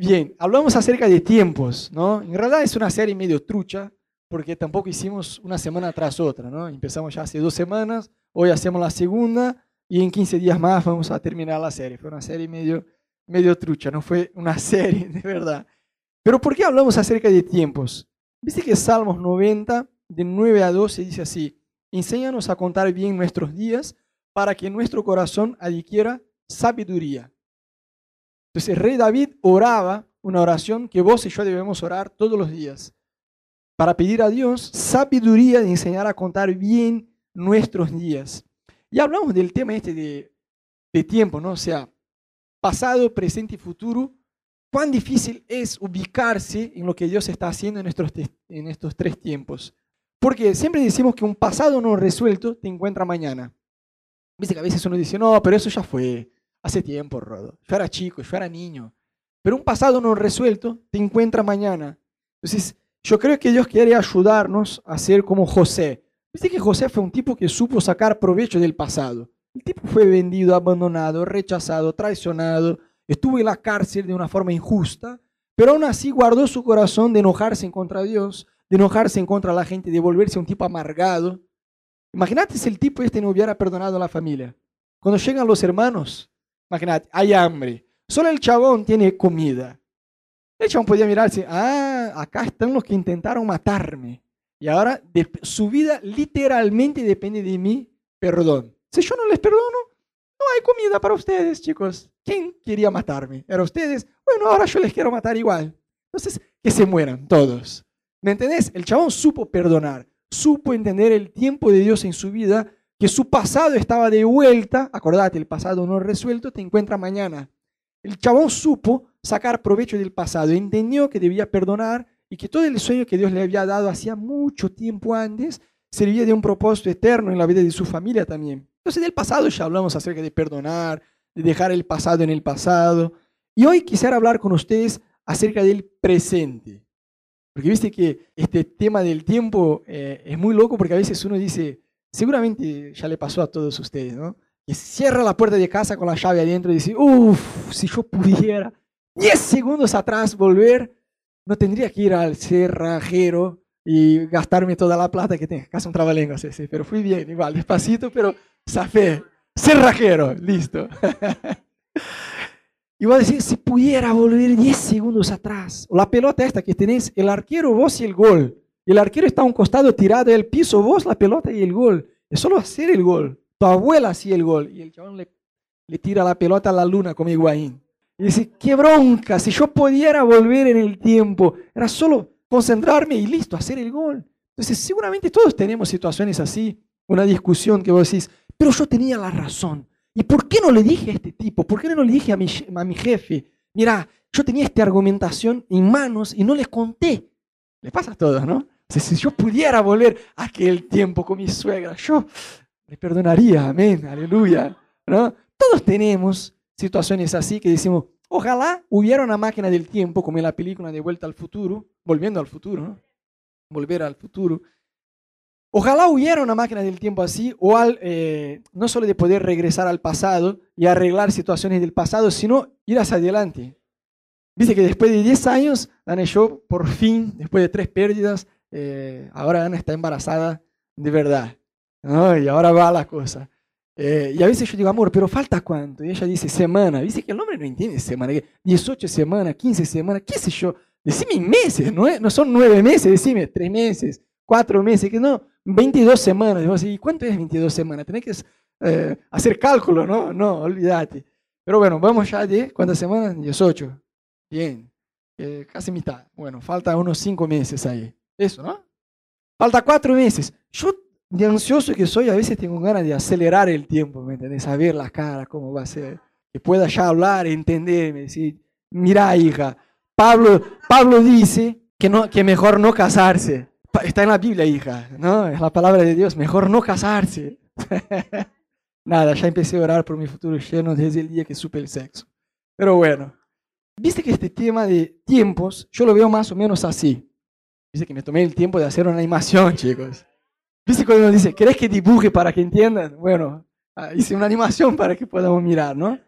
Bien, hablamos acerca de tiempos, ¿no? En realidad es una serie medio trucha, porque tampoco hicimos una semana tras otra, ¿no? Empezamos ya hace dos semanas, hoy hacemos la segunda y en 15 días más vamos a terminar la serie. Fue una serie medio, medio trucha, no fue una serie de verdad. Pero ¿por qué hablamos acerca de tiempos? Viste que Salmos 90, de 9 a 12, dice así, enséñanos a contar bien nuestros días para que nuestro corazón adquiera sabiduría. Entonces rey David oraba una oración que vos y yo debemos orar todos los días para pedir a Dios sabiduría de enseñar a contar bien nuestros días. Y hablamos del tema este de, tiempo, ¿no? O sea, pasado, presente y futuro. Cuán difícil es ubicarse en lo que Dios está haciendo en estos, en estos tres tiempos. Porque siempre decimos que un pasado no resuelto te encuentra mañana. Viste que a veces uno dice, no, pero eso ya fue. Hace tiempo, Rodo. Yo era chico, yo era niño. Pero un pasado no resuelto te encuentra mañana. Entonces, yo creo que Dios quiere ayudarnos a ser como José. Viste que José fue un tipo que supo sacar provecho del pasado. El tipo fue vendido, abandonado, rechazado, traicionado, estuvo en la cárcel de una forma injusta, pero aún así guardó su corazón de enojarse en contra de Dios, de enojarse en contra de la gente, de volverse un tipo amargado. Imagínate si el tipo este no hubiera perdonado a la familia. Cuando llegan los hermanos, Imagínate, hay hambre. Solo el chabón tiene comida. El chabón podía mirarse, ah, acá están los que intentaron matarme. Y ahora su vida literalmente depende de mi perdón. Si yo no les perdono, no hay comida para ustedes, chicos. ¿Quién quería matarme? ¿Era ustedes? Bueno, ahora yo les quiero matar igual. Entonces, que se mueran todos. ¿Me entendés? El chabón supo perdonar, supo entender el tiempo de Dios en su vida que su pasado estaba de vuelta, acordate, el pasado no resuelto te encuentra mañana. El chabón supo sacar provecho del pasado, entendió que debía perdonar y que todo el sueño que Dios le había dado hacía mucho tiempo antes servía de un propósito eterno en la vida de su familia también. Entonces del pasado ya hablamos acerca de perdonar, de dejar el pasado en el pasado. Y hoy quisiera hablar con ustedes acerca del presente. Porque viste que este tema del tiempo eh, es muy loco porque a veces uno dice, Seguramente ya le pasó a todos ustedes, ¿no? Que cierra la puerta de casa con la llave adentro y dice, uff, si yo pudiera 10 segundos atrás volver, no tendría que ir al cerrajero y gastarme toda la plata que tengo. Casi un trabalengo, sí, sí, pero fui bien, igual, despacito, pero zafé. Cerrajero, listo. y voy a decir, si pudiera volver 10 segundos atrás, la pelota esta que tenés, el arquero, vos y el gol, el arquero está a un costado tirado del piso, vos la pelota y el gol. Es solo hacer el gol. Tu abuela hacía el gol. Y el chabón le, tira la pelota a la luna como Higuaín. Y dice, qué bronca, si yo pudiera volver en el tiempo, era solo concentrarme y listo, hacer el gol. Entonces, seguramente todos tenemos situaciones así, una discusión que vos decís, pero yo tenía la razón. ¿Y por qué no le dije a este tipo? ¿Por qué no le dije a mi, a mi jefe? Mira, yo tenía esta argumentación en manos y no les conté. Le pasa a todos, ¿no? Si yo pudiera volver a aquel tiempo con mi suegra, yo le perdonaría, amén, aleluya. ¿no? Todos tenemos situaciones así que decimos, ojalá hubiera una máquina del tiempo, como en la película de Vuelta al Futuro, volviendo al futuro, ¿no? volver al futuro. Ojalá hubiera una máquina del tiempo así, o al, eh, no solo de poder regresar al pasado y arreglar situaciones del pasado, sino ir hacia adelante. Dice que después de 10 años, yo, por fin, después de tres pérdidas, eh, ahora Ana está embarazada de verdad. Y ahora va la cosa. Eh, y a veces yo digo, amor, pero falta cuánto? Y ella dice, semana. Dice que el hombre no entiende semana. 18 semanas, 15 semanas, qué sé yo. Decime meses, no, no son nueve meses, decime tres meses, cuatro meses, que no, 22 semanas. ¿y cuánto es 22 semanas? Tenés que eh, hacer cálculo, ¿no? No, olvídate. Pero bueno, vamos ya de cuántas semanas? 18. Bien, casi mitad. Bueno, falta unos cinco meses ahí. Eso, ¿no? Falta cuatro meses. Yo, de ansioso que soy, a veces tengo ganas de acelerar el tiempo, ¿me entiendes? Saber la cara, cómo va a ser. Que pueda ya hablar, entenderme, decir, mira, hija, Pablo, Pablo dice que, no, que mejor no casarse. Está en la Biblia, hija, ¿no? Es la palabra de Dios, mejor no casarse. Nada, ya empecé a orar por mi futuro lleno desde el día que supe el sexo. Pero bueno, viste que este tema de tiempos, yo lo veo más o menos así. Dice que me tomé el tiempo de hacer una animación, chicos. ¿Viste cuando uno dice, ¿querés que dibuje para que entiendan? Bueno, ah, hice una animación para que podamos mirar, ¿no?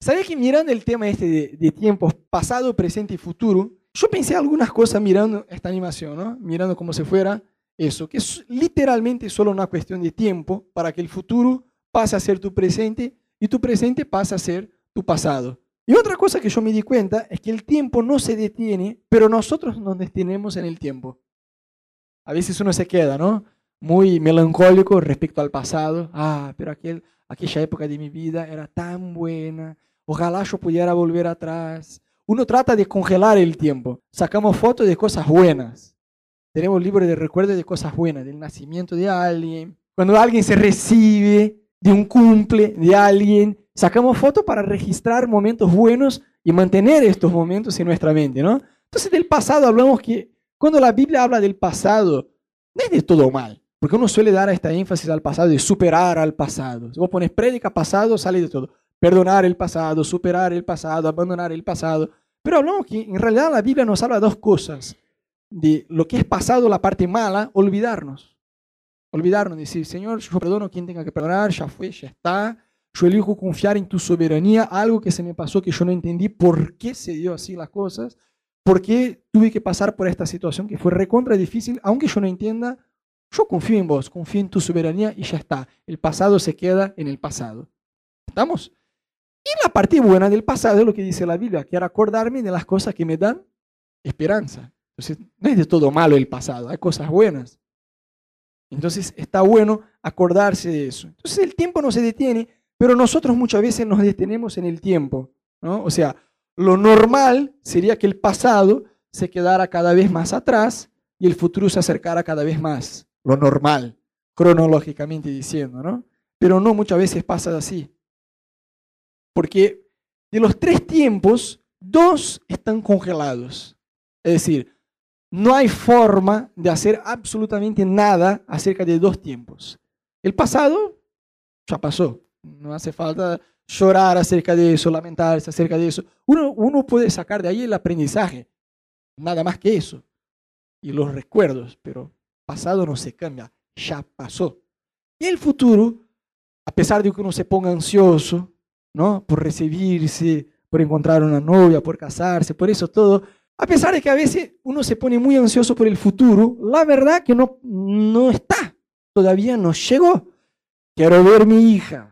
¿Sabes que mirando el tema este de, de tiempos pasado, presente y futuro, yo pensé algunas cosas mirando esta animación, ¿no? Mirando como si fuera eso, que es literalmente solo una cuestión de tiempo para que el futuro pase a ser tu presente y tu presente pase a ser tu pasado. Y otra cosa que yo me di cuenta es que el tiempo no se detiene, pero nosotros nos detenemos en el tiempo. A veces uno se queda, ¿no? Muy melancólico respecto al pasado. Ah, pero aquel, aquella época de mi vida era tan buena. Ojalá yo pudiera volver atrás. Uno trata de congelar el tiempo. Sacamos fotos de cosas buenas. Tenemos libros de recuerdos de cosas buenas, del nacimiento de alguien. Cuando alguien se recibe, de un cumple de alguien, sacamos fotos para registrar momentos buenos y mantener estos momentos en nuestra mente, ¿no? Entonces del pasado hablamos que cuando la Biblia habla del pasado, no es de todo mal, porque uno suele dar esta énfasis al pasado de superar al pasado. Si vos pones prédica pasado, sale de todo. Perdonar el pasado, superar el pasado, abandonar el pasado. Pero hablamos que en realidad la Biblia nos habla de dos cosas. De lo que es pasado, la parte mala, olvidarnos. Olvidarnos, decir, Señor, yo perdono a quien tenga que perdonar, ya fue, ya está. Yo elijo confiar en tu soberanía, algo que se me pasó que yo no entendí por qué se dio así las cosas, por qué tuve que pasar por esta situación que fue recontra difícil, aunque yo no entienda, yo confío en vos, confío en tu soberanía y ya está. El pasado se queda en el pasado. ¿Estamos? Y la parte buena del pasado es lo que dice la Biblia, quiero acordarme de las cosas que me dan esperanza. Entonces, no es de todo malo el pasado, hay cosas buenas. Entonces, está bueno acordarse de eso. Entonces, el tiempo no se detiene, pero nosotros muchas veces nos detenemos en el tiempo. ¿no? O sea, lo normal sería que el pasado se quedara cada vez más atrás y el futuro se acercara cada vez más lo normal, cronológicamente diciendo, ¿no? Pero no muchas veces pasa así. Porque de los tres tiempos, dos están congelados. Es decir, no hay forma de hacer absolutamente nada acerca de dos tiempos. El pasado ya pasó. No hace falta llorar acerca de eso, lamentarse acerca de eso. Uno, uno puede sacar de ahí el aprendizaje. Nada más que eso. Y los recuerdos, pero pasado no se cambia, ya pasó. Y el futuro, a pesar de que uno se ponga ansioso, ¿no? Por recibirse, por encontrar una novia, por casarse, por eso todo, a pesar de que a veces uno se pone muy ansioso por el futuro, la verdad que no, no está, todavía no llegó. Quiero ver mi hija,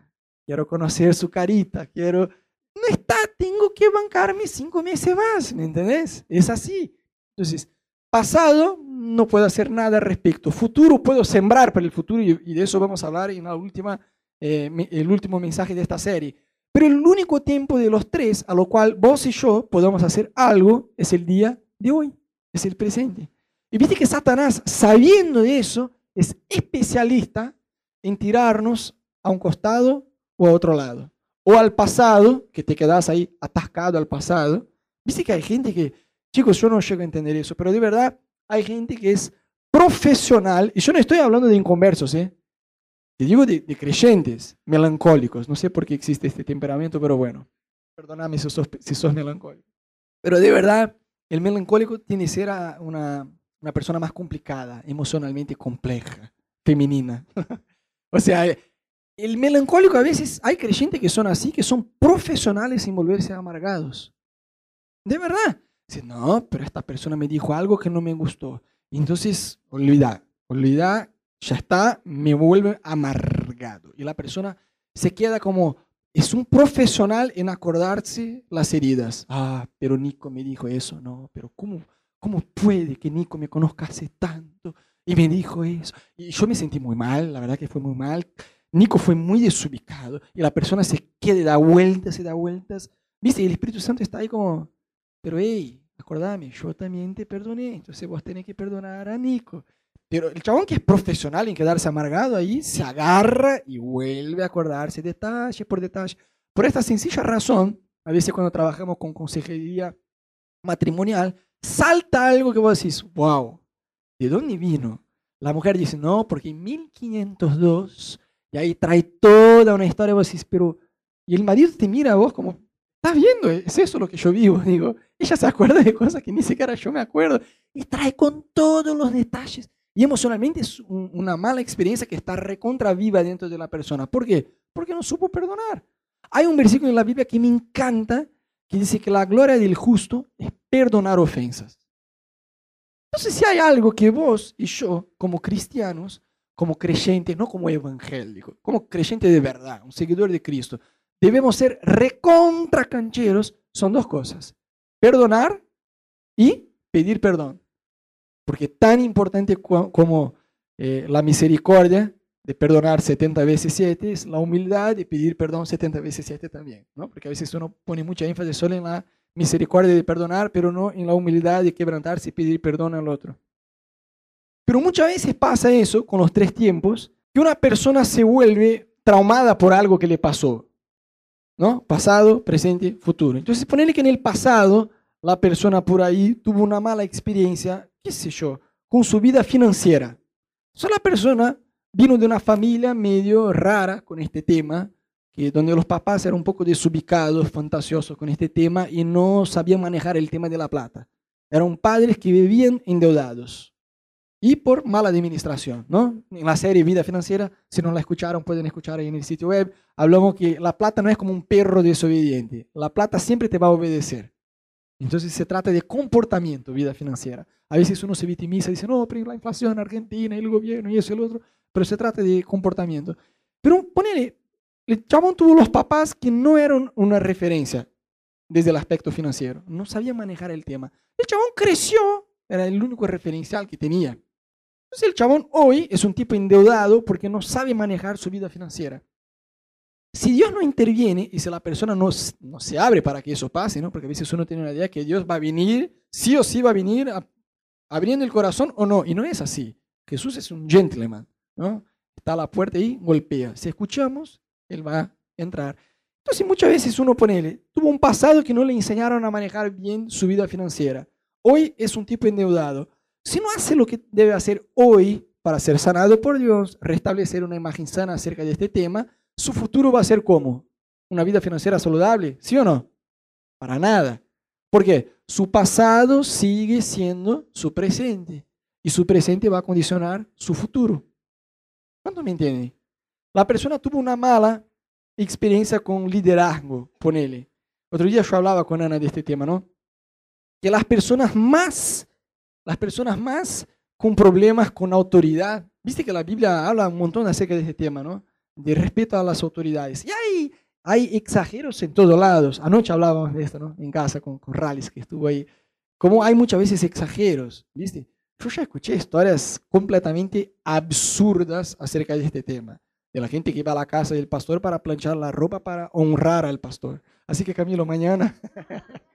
quiero conocer su carita, quiero... No está, tengo que bancarme cinco meses más, ¿me entendés? Es así. Entonces, pasado no puedo hacer nada al respecto. Futuro puedo sembrar para el futuro y, de eso vamos a hablar en la última, eh, el último mensaje de esta serie. Pero el único tiempo de los tres a lo cual vos y yo podemos hacer algo es el día de hoy, es el presente. Y viste que Satanás, sabiendo de eso, es especialista en tirarnos a un costado o a otro lado. O al pasado, que te quedas ahí atascado al pasado. Viste que hay gente que, chicos, yo no llego a entender eso, pero de verdad hay gente que es profesional, y yo no estoy hablando de inconversos, ¿eh? Te digo de, creyentes melancólicos. No sé por qué existe este temperamento, pero bueno, perdóname si sos, si sos melancólico. Pero de verdad, el melancólico tiene que ser una, una persona más complicada, emocionalmente compleja, femenina. o sea, el melancólico a veces hay creyentes que son así, que son profesionales en volverse amargados. De verdad. Dice, no, pero esta persona me dijo algo que no me gustó. Y entonces, olvida, olvida, ya está, me vuelve amargado. Y la persona se queda como, es un profesional en acordarse las heridas. Ah, pero Nico me dijo eso, no, pero ¿cómo, cómo puede que Nico me conozca hace tanto? Y me dijo eso. Y yo me sentí muy mal, la verdad que fue muy mal. Nico fue muy desubicado y la persona se queda, da vueltas, se da vueltas. ¿Viste? Y el Espíritu Santo está ahí como, pero hey, acordame, yo también te perdoné, entonces vos tenés que perdonar a Nico. Pero el chabón que es profesional en quedarse amargado ahí, se agarra y vuelve a acordarse detalle por detalle. Por esta sencilla razón, a veces cuando trabajamos con consejería matrimonial, salta algo que vos decís, wow, ¿de dónde vino? La mujer dice, no, porque en 1502, y ahí trae toda una historia, vos decís, pero, y el marido te mira a vos como, ¿Estás viendo? Es eso lo que yo vivo. Digo, ella se acuerda de cosas que ni siquiera yo me acuerdo. Y trae con todos los detalles. Y emocionalmente es una mala experiencia que está recontra viva dentro de la persona. ¿Por qué? Porque no supo perdonar. Hay un versículo en la Biblia que me encanta, que dice que la gloria del justo es perdonar ofensas. Entonces, si hay algo que vos y yo, como cristianos, como creyentes, no como evangélicos, como creyentes de verdad, un seguidor de Cristo, debemos ser recontra cancheros, son dos cosas. Perdonar y pedir perdón. Porque tan importante como eh, la misericordia de perdonar 70 veces 7 es la humildad de pedir perdón 70 veces 7 también, ¿no? Porque a veces uno pone mucha énfasis solo en la misericordia de perdonar, pero no en la humildad de quebrantarse y pedir perdón al otro. Pero muchas veces pasa eso con los tres tiempos, que una persona se vuelve traumada por algo que le pasó, ¿no? Pasado, presente, futuro. Entonces, ponerle que en el pasado la persona por ahí tuvo una mala experiencia, qué sé yo, con su vida financiera. Entonces, la persona vino de una familia medio rara con este tema, que donde los papás eran un poco desubicados, fantasiosos con este tema y no sabían manejar el tema de la plata. Eran padres que vivían endeudados y por mala administración, ¿no? En la serie Vida Financiera, si no la escucharon, pueden escuchar ahí en el sitio web, hablamos que la plata no es como un perro desobediente, la plata siempre te va a obedecer. Entonces se trata de comportamiento, vida financiera. A veces uno se victimiza y dice, no, pero la inflación en Argentina, el gobierno y eso y el otro pero se trata de comportamiento. Pero ponele, el chabón tuvo los papás que no eran una referencia desde el aspecto financiero, no sabía manejar el tema. El chabón creció, era el único referencial que tenía. Entonces el chabón hoy es un tipo endeudado porque no sabe manejar su vida financiera. Si Dios no interviene y si la persona no, no se abre para que eso pase, ¿no? porque a veces uno tiene una idea que Dios va a venir, sí o sí va a venir abriendo el corazón o no, y no es así. Jesús es un gentleman. Está a la puerta y golpea. Si escuchamos, él va a entrar. Entonces muchas veces uno pone, tuvo un pasado que no le enseñaron a manejar bien su vida financiera. Hoy es un tipo endeudado. Si no hace lo que debe hacer hoy para ser sanado por Dios, restablecer una imagen sana acerca de este tema, su futuro va a ser como una vida financiera saludable, ¿sí o no? Para nada. Porque su pasado sigue siendo su presente y su presente va a condicionar su futuro. ¿Cuánto me entienden? La persona tuvo una mala experiencia con liderazgo, ponele. Otro día yo hablaba con Ana de este tema, ¿no? Que las personas más, las personas más con problemas con autoridad, viste que la Biblia habla un montón acerca de este tema, ¿no? De respeto a las autoridades. Y hay, hay exageros en todos lados. Anoche hablábamos de esto, ¿no? En casa con, con Rallis, que estuvo ahí. Como hay muchas veces exageros, ¿viste? Yo ya escuché historias completamente absurdas acerca de este tema. De la gente que va a la casa del pastor para planchar la ropa para honrar al pastor. Así que Camilo, mañana.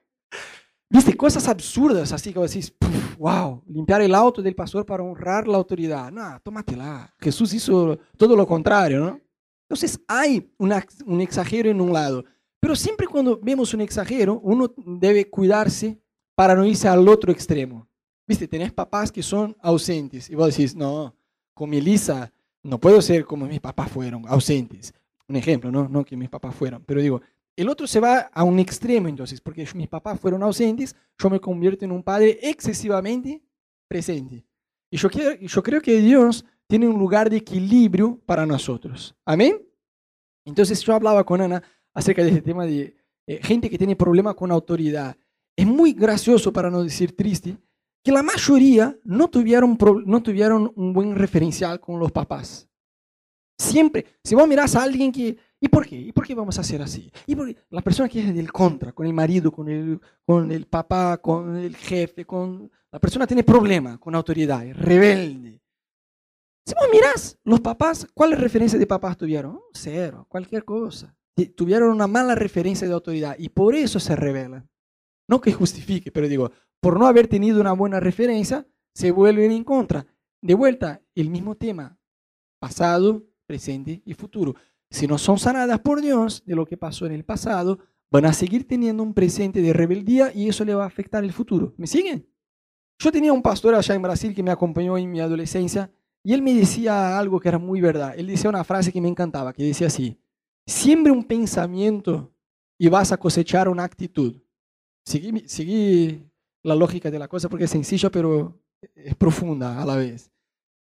Viste, cosas absurdas, así que decís, wow, limpiar el auto del pastor para honrar la autoridad. No, tómatela. Jesús hizo todo lo contrario, ¿no? Entonces hay un exagero en un lado. Pero siempre cuando vemos un exagero, uno debe cuidarse para no irse al otro extremo. Viste, tenés papás que son ausentes y vos decís, no, con Melissa no puedo ser como mis papás fueron, ausentes. Un ejemplo, ¿no? No que mis papás fueron, pero digo, el otro se va a un extremo entonces, porque mis papás fueron ausentes, yo me convierto en un padre excesivamente presente. Y yo, quiero, yo creo que Dios tiene un lugar de equilibrio para nosotros. Amén. Entonces yo hablaba con Ana acerca de este tema de eh, gente que tiene problemas con autoridad. Es muy gracioso, para no decir triste, que la mayoría no tuvieron, no tuvieron un buen referencial con los papás. Siempre, si vos mirás a alguien que, ¿y por qué? ¿Y por qué vamos a hacer así? ¿Y por La persona que es del contra, con el marido, con el, con el papá, con el jefe, con... La persona tiene problema con autoridad, es rebelde. Si vos mirás, los papás, ¿cuáles referencias de papás tuvieron? Cero, cualquier cosa. Tuvieron una mala referencia de autoridad y por eso se rebelan. No que justifique, pero digo, por no haber tenido una buena referencia, se vuelven en contra. De vuelta, el mismo tema, pasado, presente y futuro. Si no son sanadas por Dios de lo que pasó en el pasado, van a seguir teniendo un presente de rebeldía y eso le va a afectar el futuro. ¿Me siguen? Yo tenía un pastor allá en Brasil que me acompañó en mi adolescencia y él me decía algo que era muy verdad. Él decía una frase que me encantaba, que decía así, siembre un pensamiento y vas a cosechar una actitud. Seguí, seguí la lógica de la cosa porque es sencilla, pero es profunda a la vez.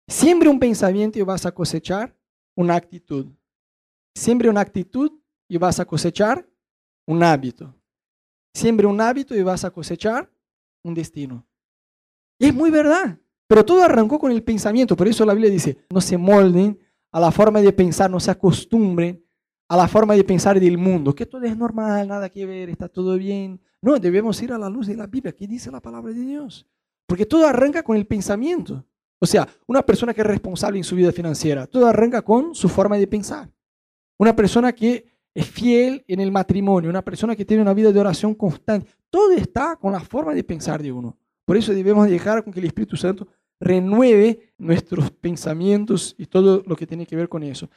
Siempre un pensamiento y vas a cosechar una actitud. Siempre una actitud y vas a cosechar un hábito. Siembre un hábito y vas a cosechar un destino. Y es muy verdad. Pero todo arrancó con el pensamiento. Por eso la Biblia dice, no se molden a la forma de pensar, no se acostumbren a la forma de pensar del mundo, que todo es normal, nada que ver, está todo bien. No, debemos ir a la luz de la Biblia, ¿qué dice la palabra de Dios? Porque todo arranca con el pensamiento. O sea, una persona que es responsable en su vida financiera, todo arranca con su forma de pensar. Una persona que es fiel en el matrimonio, una persona que tiene una vida de oración constante, todo está con la forma de pensar de uno. Por eso debemos dejar con que el Espíritu Santo renueve nuestros pensamientos y todo lo que tiene que ver con eso.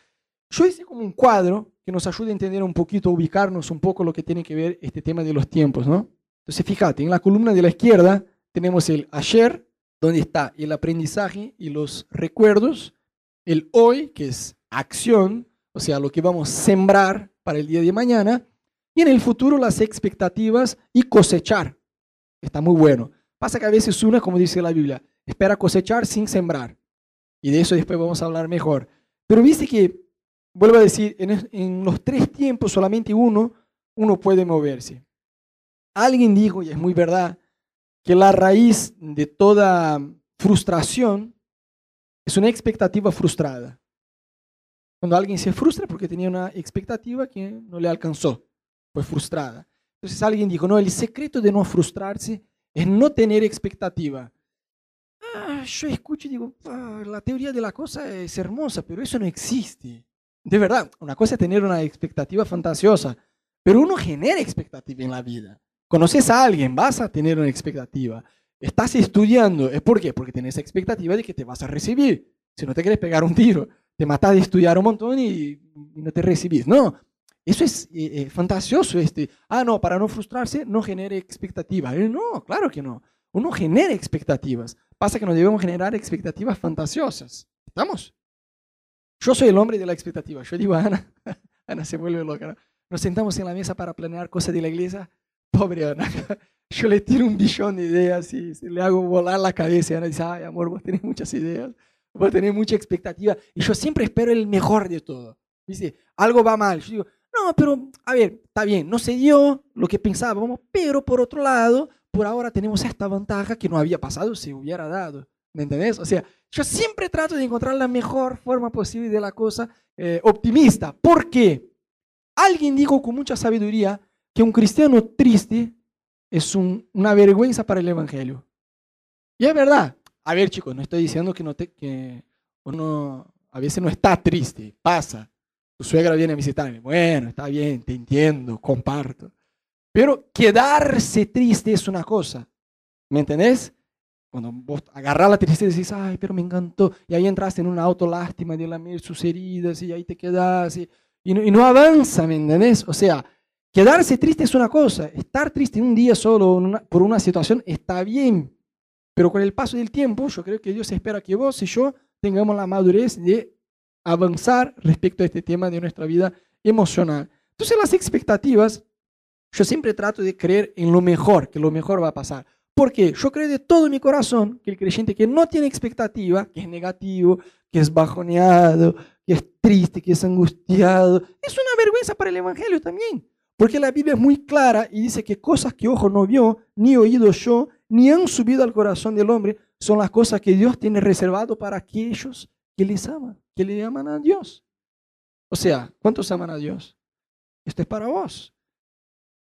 Yo hice como un cuadro que nos ayude a entender un poquito, ubicarnos un poco lo que tiene que ver este tema de los tiempos, ¿no? Entonces, fíjate, en la columna de la izquierda tenemos el ayer, donde está el aprendizaje y los recuerdos, el hoy, que es acción, o sea, lo que vamos a sembrar para el día de mañana, y en el futuro las expectativas y cosechar. Está muy bueno. Pasa que a veces uno, como dice la Biblia, espera cosechar sin sembrar. Y de eso después vamos a hablar mejor. Pero viste que, vuelvo a decir, en, los tres tiempos solamente uno, uno puede moverse. Alguien dijo, y es muy verdad, que la raíz de toda frustración es una expectativa frustrada. Cuando alguien se frustra porque tenía una expectativa que no le alcanzó, fue frustrada. Entonces alguien dijo, no, el secreto de no frustrarse es no tener expectativa. Ah, yo escucho y digo, ah, la teoría de la cosa es hermosa, pero eso no existe. De verdad, una cosa es tener una expectativa fantasiosa, pero uno genera expectativa en la vida. Conoces a alguien, vas a tener una expectativa. Estás estudiando, ¿es por qué? Porque tienes expectativa de que te vas a recibir. Si no te quieres pegar un tiro, te matas de estudiar un montón y, no te recibís. No, eso es eh, eh, fantasioso. Este. Ah, no, para no frustrarse, no genere expectativa. Eh, no, claro que no. Uno genera expectativas. Pasa que no debemos generar expectativas fantasiosas. ¿Estamos? Yo soy el hombre de la expectativa. Yo digo a Ana, Ana se vuelve loca. Nos sentamos en la mesa para planear cosas de la iglesia. Pobre Ana. Yo le tiro un billón de ideas y le hago volar la cabeza. Ana dice, ay, amor, vos tenés muchas ideas. Vos tenés mucha expectativa. Y yo siempre espero el mejor de todo. Dice, algo va mal. Yo digo, no, pero, a ver, está bien, no se dio lo que pensábamos, pero por otro lado, por ahora tenemos esta ventaja que no había pasado si hubiera dado. ¿Me entendés? O sea, yo siempre trato de encontrar la mejor forma posible de la cosa eh, optimista. ¿Por qué? Alguien dijo con mucha sabiduría que un cristiano triste es una vergüenza para el Evangelio. Y es verdad. A ver, chicos, no estoy diciendo que, no te, que uno a veces no está triste, pasa. Tu suegra viene a visitarme. Bueno, está bien, te entiendo, comparto. Pero quedarse triste es una cosa. ¿Me entendés? Cuando vos agarras la tristeza y decís, ay, pero me encantó. Y ahí entras en una autolástima de lamer sus heridas y ahí te quedas. Y, y, no, avanza, ¿me entendés? O sea, quedarse triste es una cosa. Estar triste un día solo por una situación está bien. Pero con el paso del tiempo, yo creo que Dios espera que vos y yo tengamos la madurez de avanzar respecto a este tema de nuestra vida emocional. Entonces las expectativas yo siempre trato de creer en lo mejor, que lo mejor va a pasar. Porque yo creo de todo mi corazón que el creyente que no tiene expectativa, que es negativo, que es bajoneado, que es triste, que es angustiado, es una vergüenza para el Evangelio también. Porque la Biblia es muy clara y dice que cosas que ojo no vio, ni oído yo, ni han subido al corazón del hombre, son las cosas que Dios tiene reservado para aquellos que les aman, que le aman a Dios. O sea, ¿cuántos aman a Dios? Esto es para vos.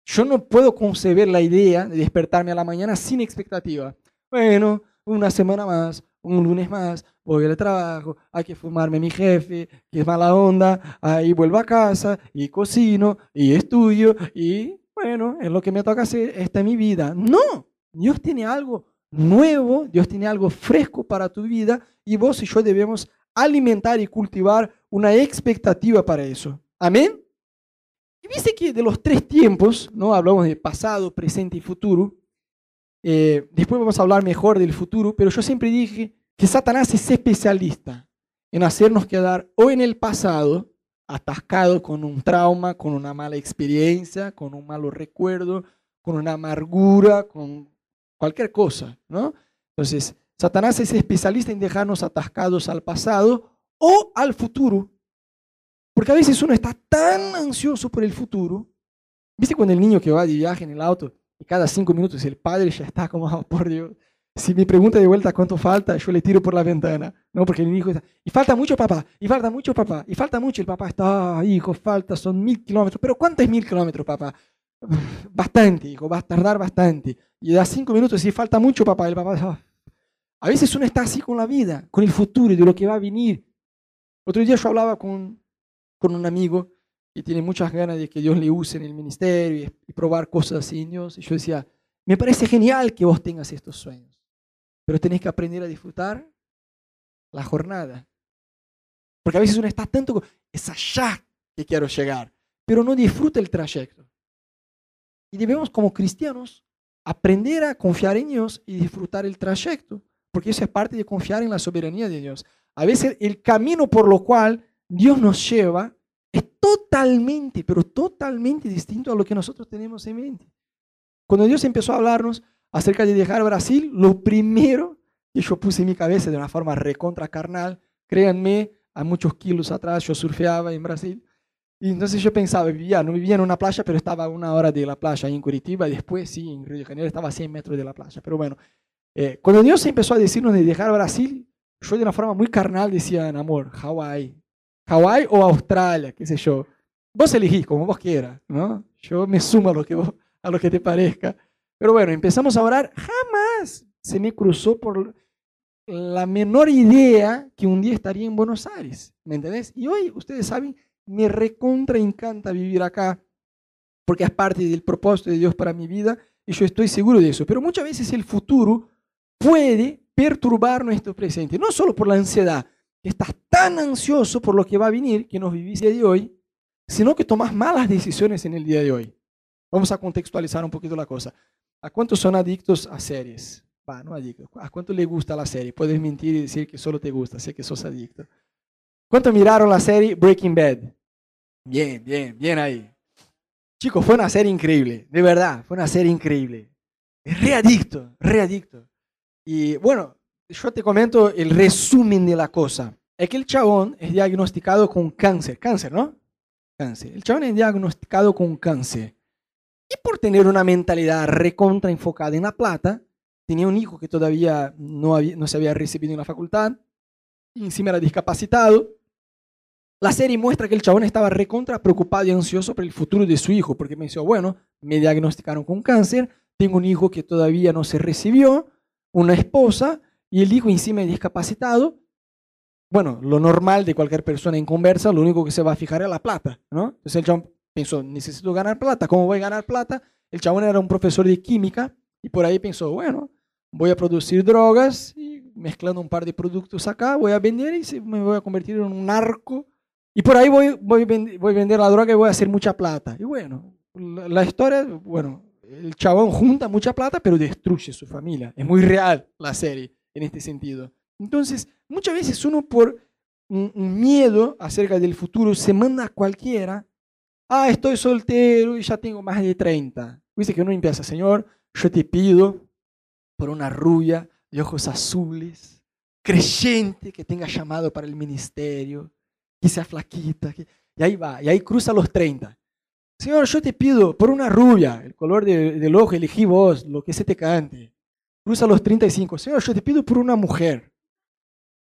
Yo no puedo concebir la idea de despertarme a la mañana sin expectativa. Bueno, una semana más, un lunes más, voy al trabajo, hay que fumarme mi jefe, que es mala onda, ahí vuelvo a casa y cocino y estudio y bueno, es lo que me toca hacer, esta es mi vida. No, Dios tiene algo nuevo, Dios tiene algo fresco para tu vida y vos y yo debemos alimentar y cultivar una expectativa para eso. Amén. Y dice que de los tres tiempos, ¿no? hablamos de pasado, presente y futuro, eh, después vamos a hablar mejor del futuro, pero yo siempre dije que Satanás es especialista en hacernos quedar o en el pasado, atascado con un trauma, con una mala experiencia, con un malo recuerdo, con una amargura, con cualquier cosa, ¿no? Entonces, Satanás es especialista en dejarnos atascados al pasado o al futuro, Porque a veces uno está tan ansioso por el futuro. ¿Viste cuando el niño que va de viaje en el auto y cada cinco minutos el padre ya está como, oh, por Dios, si me pregunta de vuelta cuánto falta, yo le tiro por la ventana, ¿no? Porque el hijo está, y falta mucho papá, y falta mucho papá, y falta mucho, el papá está, ah, hijo, falta, son mil kilómetros, pero ¿cuánto es mil kilómetros, papá? Bastante, hijo, va a tardar bastante. Y da cinco minutos, y falta mucho, papá, el papá, ah". a veces uno está así con la vida, con el futuro y de lo que va a venir. Otro día yo hablaba con, con un amigo que tiene muchas ganas de que Dios le use en el ministerio y, y probar cosas así en Dios, y yo decía, me parece genial que vos tengas estos sueños. Pero tenés que aprender a disfrutar la jornada. Porque a veces uno está tanto, es allá que quiero llegar, pero no disfruta el trayecto. Y debemos como cristianos aprender a confiar en Dios y disfrutar el trayecto, porque eso es parte de confiar en la soberanía de Dios. A veces el camino por lo cual Dios nos lleva es totalmente, pero totalmente distinto a lo que nosotros tenemos en mente. Cuando Dios empezó a hablarnos, acerca de dejar Brasil, lo primero que yo puse en mi cabeza de una forma recontra carnal, créanme, a muchos kilos atrás yo surfeaba en Brasil. Y entonces yo pensaba, vivía, no vivía en una playa, pero estaba a una hora de la playa en Curitiba, y después sí, en Río de Janeiro estaba a 100 metros de la playa. Pero bueno, eh, cuando Dios empezó a decirnos de dejar Brasil, yo de una forma muy carnal decía, amor, Hawái, Hawái o Australia, qué sé yo. Vos elegís como vos quieras, ¿no? Yo me sumo a lo que, vos, a lo que te parezca. Pero bueno, empezamos a orar. Jamás se me cruzó por la menor idea que un día estaría en Buenos Aires. ¿Me entendés? Y hoy, ustedes saben, me recontra encanta vivir acá porque es parte del propósito de Dios para mi vida y yo estoy seguro de eso. Pero muchas veces el futuro puede perturbar nuestro presente, no solo por la ansiedad, que estás tan ansioso por lo que va a venir que nos vivís el día de hoy, sino que tomas malas decisiones en el día de hoy. Vamos a contextualizar un poquito la cosa. ¿A cuántos son adictos a series? No adictos. ¿A cuánto le gusta la serie? Puedes mentir y decir que solo te gusta, sé que sos adicto. ¿Cuántos miraron la serie Breaking Bad? Bien, bien, bien ahí. Chicos, fue una serie increíble, de verdad, fue una serie increíble. Es readicto, readicto. Y bueno, yo te comento el resumen de la cosa. Es que el chabón es diagnosticado con cáncer. Cáncer, ¿no? Cáncer. El chabón es diagnosticado con cáncer. Y por tener una mentalidad recontra enfocada en la plata, tenía un hijo que todavía no, había, no se había recibido en la facultad, y encima era discapacitado. La serie muestra que el chabón estaba recontra preocupado y ansioso por el futuro de su hijo, porque me dijo, bueno, me diagnosticaron con cáncer, tengo un hijo que todavía no se recibió, una esposa, y el hijo encima es discapacitado. Bueno, lo normal de cualquier persona en conversa, lo único que se va a fijar es la plata, ¿no? Entonces el chabón pensó, necesito ganar plata. ¿Cómo voy a ganar plata? El chabón era un profesor de química y por ahí pensó, bueno, voy a producir drogas y mezclando un par de productos acá, voy a vender y me voy a convertir en un narco. Y por ahí voy, voy, voy a vender la droga y voy a hacer mucha plata. Y bueno, la, la historia, bueno, el chabón junta mucha plata, pero destruye su familia. Es muy real la serie en este sentido. Entonces, muchas veces uno por un, un miedo acerca del futuro se manda a cualquiera Ah, estoy soltero y ya tengo más de 30. Dice que uno empieza, Señor, yo te pido por una rubia de ojos azules, creyente, que tenga llamado para el ministerio, que sea flaquita. Y ahí va, y ahí cruza los 30. Señor, yo te pido por una rubia, el color del ojo, elegí vos, lo que se te cante. Cruza los 35. Señor, yo te pido por una mujer.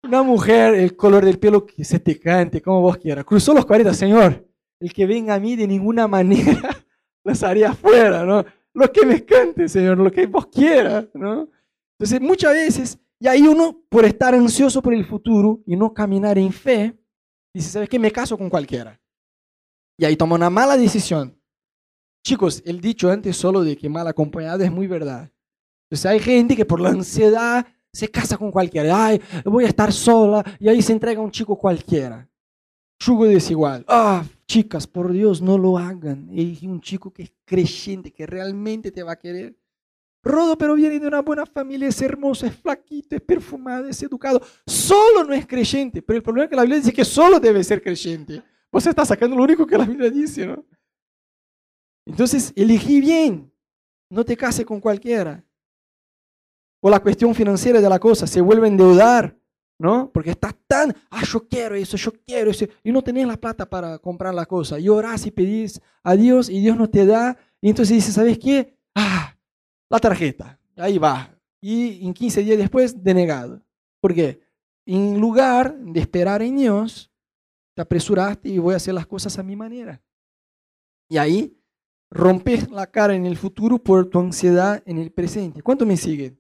Una mujer, el color del pelo que se te cante, como vos quieras. Cruzó los 40, Señor el que venga a mí de ninguna manera los haría afuera, ¿no? Lo que me cante, Señor, lo que vos quieras, ¿no? Entonces, muchas veces, y ahí uno, por estar ansioso por el futuro y no caminar en fe, dice, ¿sabes qué? Me caso con cualquiera. Y ahí toma una mala decisión. Chicos, el dicho antes solo de que mal acompañado es muy verdad. Entonces hay gente que por la ansiedad se casa con cualquiera. Ay, voy a estar sola y ahí se entrega a un chico cualquiera. Yugo desigual. Ah, Chicas, por Dios, no lo hagan. Elige un chico que es creyente, que realmente te va a querer. Rodo, pero viene de una buena familia, es hermoso, es flaquito, es perfumado, es educado. Solo no es creyente, pero el problema es que la Biblia dice que solo debe ser creyente. Vos estás sacando lo único que la Biblia dice, ¿no? Entonces, elegí bien. No te cases con cualquiera. O la cuestión financiera de la cosa, se vuelve a endeudar ¿no? Porque estás tan, ah, yo quiero eso, yo quiero eso, y no tenés la plata para comprar la cosa. Y orás y pedís a Dios y Dios no te da. Y entonces dices, ¿sabes qué? Ah, la tarjeta. Ahí va. Y en 15 días después, denegado. ¿Por qué? En lugar de esperar en Dios, te apresuraste y voy a hacer las cosas a mi manera. Y ahí rompes la cara en el futuro por tu ansiedad en el presente. ¿Cuánto me siguen?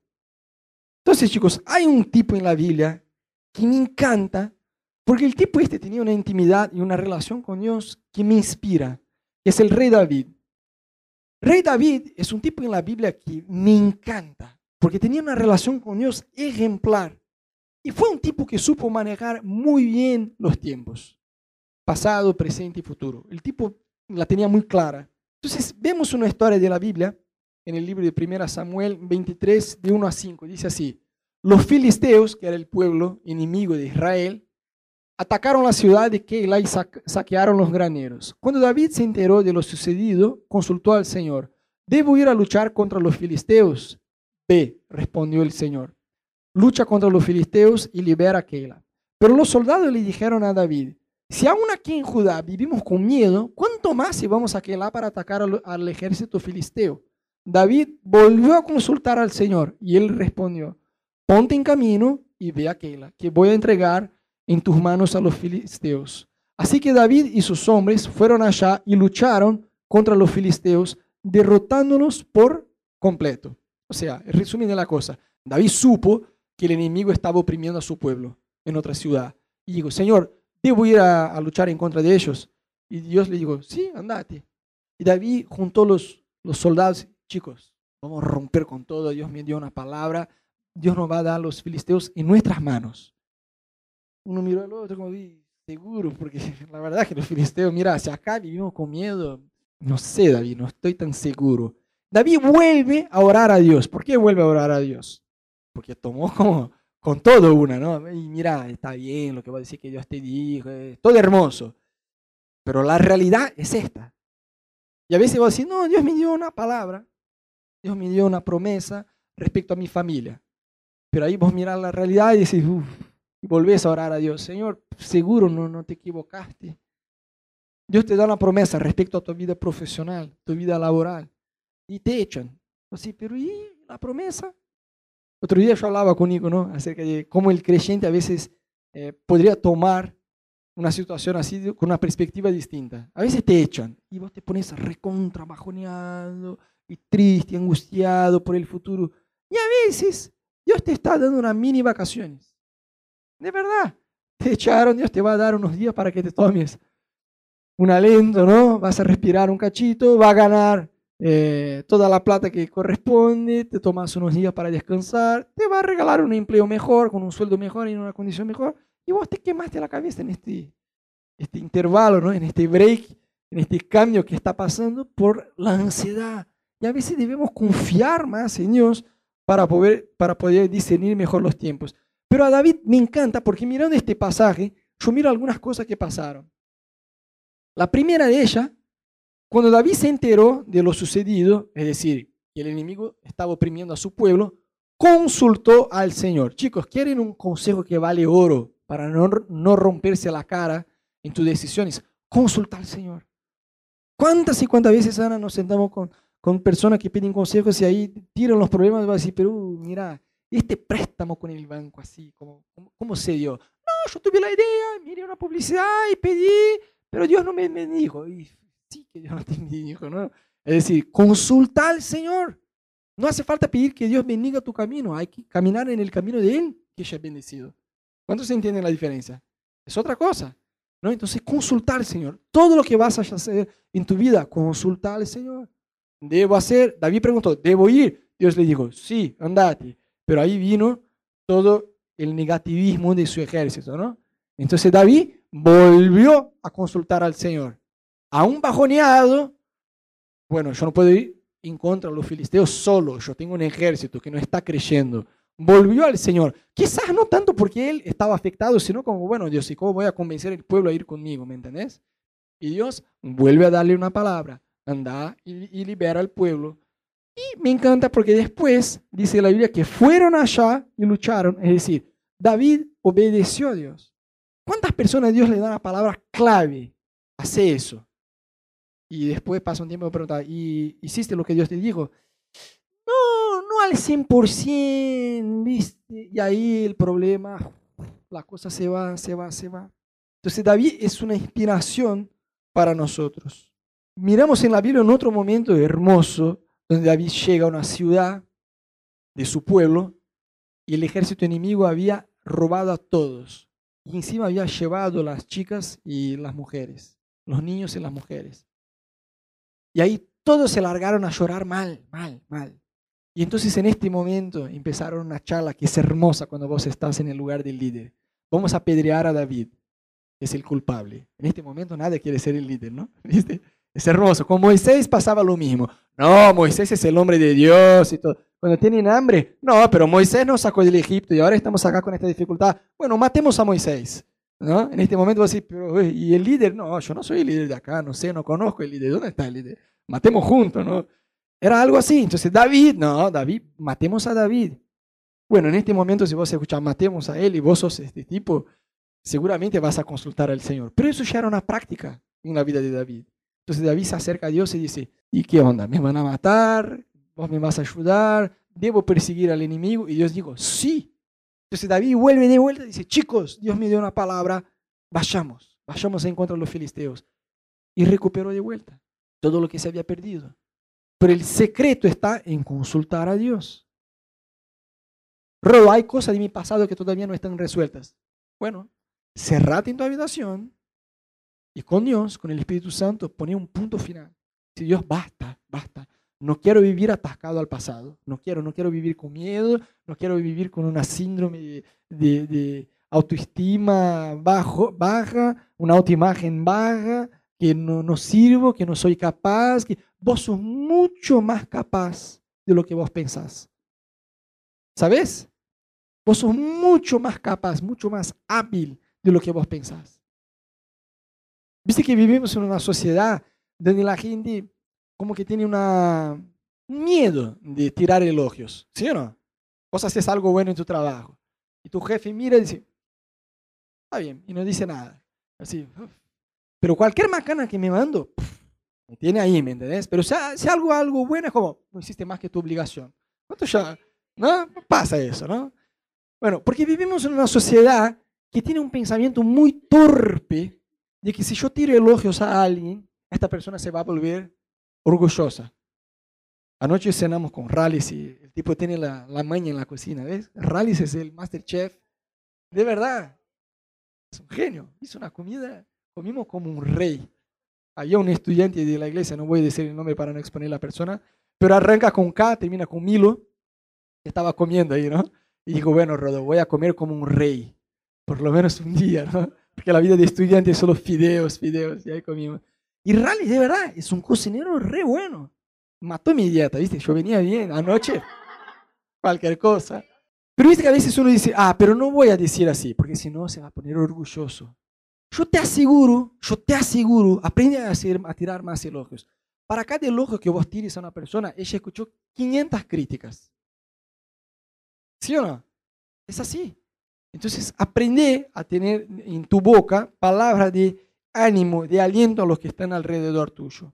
Entonces, chicos, hay un tipo en la Biblia que me encanta, porque el tipo este tenía una intimidad y una relación con Dios que me inspira, es el rey David. Rey David es un tipo en la Biblia que me encanta, porque tenía una relación con Dios ejemplar. Y fue un tipo que supo manejar muy bien los tiempos, pasado, presente y futuro. El tipo la tenía muy clara. Entonces, vemos una historia de la Biblia en el libro de 1 Samuel 23, de 1 a 5. Dice así, los filisteos, que era el pueblo enemigo de Israel, atacaron la ciudad de Keilah y saquearon los graneros. Cuando David se enteró de lo sucedido, consultó al Señor, ¿debo ir a luchar contra los filisteos? Ve, respondió el Señor, lucha contra los filisteos y libera a Keilah. Pero los soldados le dijeron a David, si aún aquí en Judá vivimos con miedo, ¿cuánto más si vamos a Keilah para atacar al ejército filisteo? David volvió a consultar al Señor y él respondió, ponte en camino y ve a aquella que voy a entregar en tus manos a los filisteos. Así que David y sus hombres fueron allá y lucharon contra los filisteos, derrotándolos por completo. O sea, resumiendo la cosa, David supo que el enemigo estaba oprimiendo a su pueblo en otra ciudad. Y dijo, Señor, ¿debo ir a, luchar en contra de ellos? Y Dios le dijo, sí, andate. Y David juntó los, los soldados chicos, vamos a romper con todo, Dios me dio una palabra, Dios nos va a dar los filisteos en nuestras manos. Uno miró al otro como, seguro, porque la verdad es que los filisteos, mira, si acá vivimos con miedo, no sé, David, no estoy tan seguro. David vuelve a orar a Dios. ¿Por qué vuelve a orar a Dios? Porque tomó como con todo una, ¿no? Y mira, está bien lo que va a decir que Dios te dijo, todo hermoso. Pero la realidad es esta. Y a veces vos decís, no, Dios me dio una palabra. Dios me dio una promesa respecto a mi familia. Pero ahí vos mirás la realidad y decís, uff, y volvés a orar a Dios, Señor, seguro no, no te equivocaste. Dios te da una promesa respecto a tu vida profesional, tu vida laboral, y te echan. Así, pero ¿y la promesa? Otro día yo hablaba conmigo, ¿no? Acerca de cómo el creyente a veces eh, podría tomar una situación así con una perspectiva distinta. A veces te echan y vos te pones recontra bajoneado, y triste, angustiado por el futuro. Y a veces Dios te está dando unas mini vacaciones. De verdad. Te echaron, Dios te va a dar unos días para que te tomes un alento, ¿no? Vas a respirar un cachito, va a ganar eh, toda la plata que corresponde, te tomas unos días para descansar, te va a regalar un empleo mejor, con un sueldo mejor y en una condición mejor, y vos te quemaste la cabeza en este, este intervalo, ¿no? En este break, en este cambio que está pasando por la ansiedad, y a veces debemos confiar más en Dios para poder, para poder discernir mejor los tiempos. Pero a David me encanta porque mirando este pasaje, yo miro algunas cosas que pasaron. La primera de ellas, cuando David se enteró de lo sucedido, es decir, que el enemigo estaba oprimiendo a su pueblo, consultó al Señor. Chicos, ¿quieren un consejo que vale oro para no, no romperse la cara en tus decisiones? Consulta al Señor. ¿Cuántas y cuántas veces, Ana, nos sentamos con, con personas que piden consejos y ahí tiran los problemas, va a decir, pero mira, este préstamo con el banco así, ¿cómo, cómo, se dio? No, yo tuve la idea, miré una publicidad y pedí, pero Dios no me, me dijo. Y sí que Dios no te dijo, ¿no? Es decir, consulta al Señor. No hace falta pedir que Dios bendiga tu camino, hay que caminar en el camino de Él que ya es bendecido. ¿Cuántos entienden la diferencia? Es otra cosa. ¿no? Entonces, consultar al Señor. Todo lo que vas a hacer en tu vida, consultar al Señor. ¿Debo hacer? David preguntó, ¿debo ir? Dios le dijo, sí, andate. Pero ahí vino todo el negativismo de su ejército, ¿no? Entonces David volvió a consultar al Señor. Aún bajoneado, bueno, yo no puedo ir en contra de los filisteos solo, yo tengo un ejército que no está creyendo. Volvió al Señor. Quizás no tanto porque él estaba afectado, sino como, bueno, Dios, ¿y cómo voy a convencer al pueblo a ir conmigo? ¿Me entendés? Y Dios vuelve a darle una palabra anda y, libera al pueblo. Y me encanta porque después dice la Biblia que fueron allá y lucharon. Es decir, David obedeció a Dios. ¿Cuántas personas Dios le da la palabra clave? Hace eso. Y después pasa un tiempo pregunta, ¿y hiciste lo que Dios te dijo? No, no al 100%, ¿viste? Y ahí el problema, la cosa se va, se va, se va. Entonces David es una inspiración para nosotros. Miramos en la Biblia en otro momento hermoso, donde David llega a una ciudad de su pueblo y el ejército enemigo había robado a todos. Y encima había llevado las chicas y las mujeres, los niños y las mujeres. Y ahí todos se largaron a llorar mal, mal, mal. Y entonces en este momento empezaron una charla que es hermosa cuando vos estás en el lugar del líder. Vamos a apedrear a David, que es el culpable. En este momento nadie quiere ser el líder, ¿no? ¿Viste? Es hermoso. Con Moisés pasaba lo mismo. No, Moisés es el hombre de Dios y todo. Cuando tienen hambre, no, pero Moisés nos sacó del Egipto y ahora estamos acá con esta dificultad. Bueno, matemos a Moisés. ¿no? En este momento vas a decir, pero, ¿y el líder? No, yo no soy el líder de acá, no sé, no conozco el líder. ¿Dónde está el líder? Matemos juntos, ¿no? Era algo así. Entonces, David, no, David, matemos a David. Bueno, en este momento, si vos escuchás, matemos a él y vos sos este tipo, seguramente vas a consultar al Señor. Pero eso ya era una práctica en la vida de David. Entonces David se acerca a Dios y dice, ¿y qué onda? ¿Me van a matar? ¿Vos me vas a ayudar? ¿Debo perseguir al enemigo? Y Dios dijo, sí. Entonces David vuelve de vuelta y dice, chicos, Dios me dio una palabra, vayamos, vayamos a encontrar a los filisteos. Y recuperó de vuelta todo lo que se había perdido. Pero el secreto está en consultar a Dios. Robo, hay cosas de mi pasado que todavía no están resueltas. Bueno, cerrate en tu habitación, y con Dios, con el Espíritu Santo, ponía un punto final. Si Dios, basta, basta. No quiero vivir atascado al pasado. No quiero, no quiero vivir con miedo. No quiero vivir con una síndrome de, autoestima bajo, baja, una autoimagen baja, que no, no sirvo, que no soy capaz. Que vos sos mucho más capaz de lo que vos pensás. ¿Sabes? Vos sos mucho más capaz, mucho más hábil de lo que vos pensás. Viste que vivimos en una sociedad donde la gente como que tiene una, un miedo de tirar elogios, ¿sí o no? Vos haces algo bueno en tu trabajo y tu jefe mira y dice, está bien, y no dice nada. Así, pero cualquier macana que me mando, me tiene ahí, ¿me entendés? Pero si, si algo, algo bueno es como, no hiciste más que tu obligación. ¿Cuánto ya? ¿No? Pasa eso, ¿no? Bueno, porque vivimos en una sociedad que tiene un pensamiento muy torpe de que si yo tiro elogios a alguien, esta persona se va a volver orgullosa. Anoche cenamos con Rallis y el tipo tiene la, la maña en la cocina, ¿ves? Rallis es el master chef. De verdad, es un genio. Hizo una comida, comimos como un rey. Había un estudiante de la iglesia, no voy a decir el nombre para no exponer la persona, pero arranca con K, termina con Milo, que estaba comiendo ahí, ¿no? Y dijo, bueno, Rodo, voy a comer como un rey, por lo menos un día, ¿no? Porque la vida de estudiante es solo fideos, fideos, y ahí comimos. Y Rally, de verdad, es un cocinero re bueno. Mató mi dieta, ¿viste? Yo venía bien anoche, cualquier cosa. Pero viste que a veces uno dice, ah, pero no voy a decir así, porque si no se va a poner orgulloso. Yo te aseguro, yo te aseguro, aprende a, hacer, a tirar más elogios. Para cada elogio que vos tires a una persona, ella escuchó 500 críticas. ¿Sí o no? Es así. Entonces, aprende a tener en tu boca palabras de ánimo, de aliento a los que están alrededor tuyo.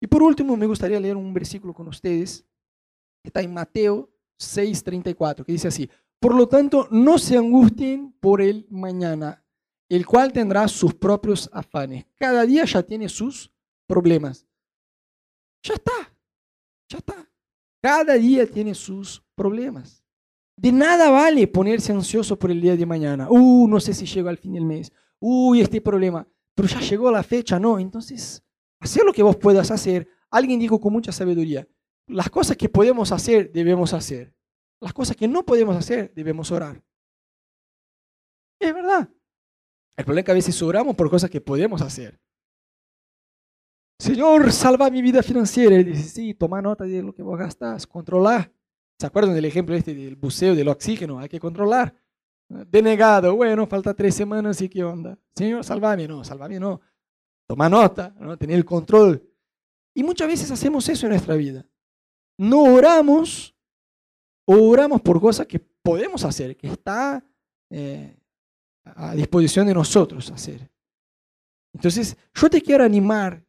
Y por último, me gustaría leer un versículo con ustedes, que está en Mateo 6:34, que dice así, por lo tanto, no se angustien por el mañana, el cual tendrá sus propios afanes. Cada día ya tiene sus problemas. Ya está, ya está. Cada día tiene sus problemas. De nada vale ponerse ansioso por el día de mañana. Uh, no sé si llego al fin del mes. Uy, este problema. Pero ya llegó la fecha, no. Entonces, hacer lo que vos puedas hacer. Alguien dijo con mucha sabiduría, las cosas que podemos hacer, debemos hacer. Las cosas que no podemos hacer, debemos orar. Es verdad. El problema es que a veces oramos por cosas que podemos hacer. Señor, salva mi vida financiera. Él dice, sí, toma nota de lo que vos gastas, controla. ¿Se acuerdan del ejemplo este del buceo del oxígeno? Hay que controlar. Denegado, bueno, falta tres semanas y qué onda. Señor, salvame, no, salvame, no. Toma nota, ¿no? tener el control. Y muchas veces hacemos eso en nuestra vida. No oramos, oramos por cosas que podemos hacer, que está eh, a disposición de nosotros hacer. Entonces, yo te quiero animar,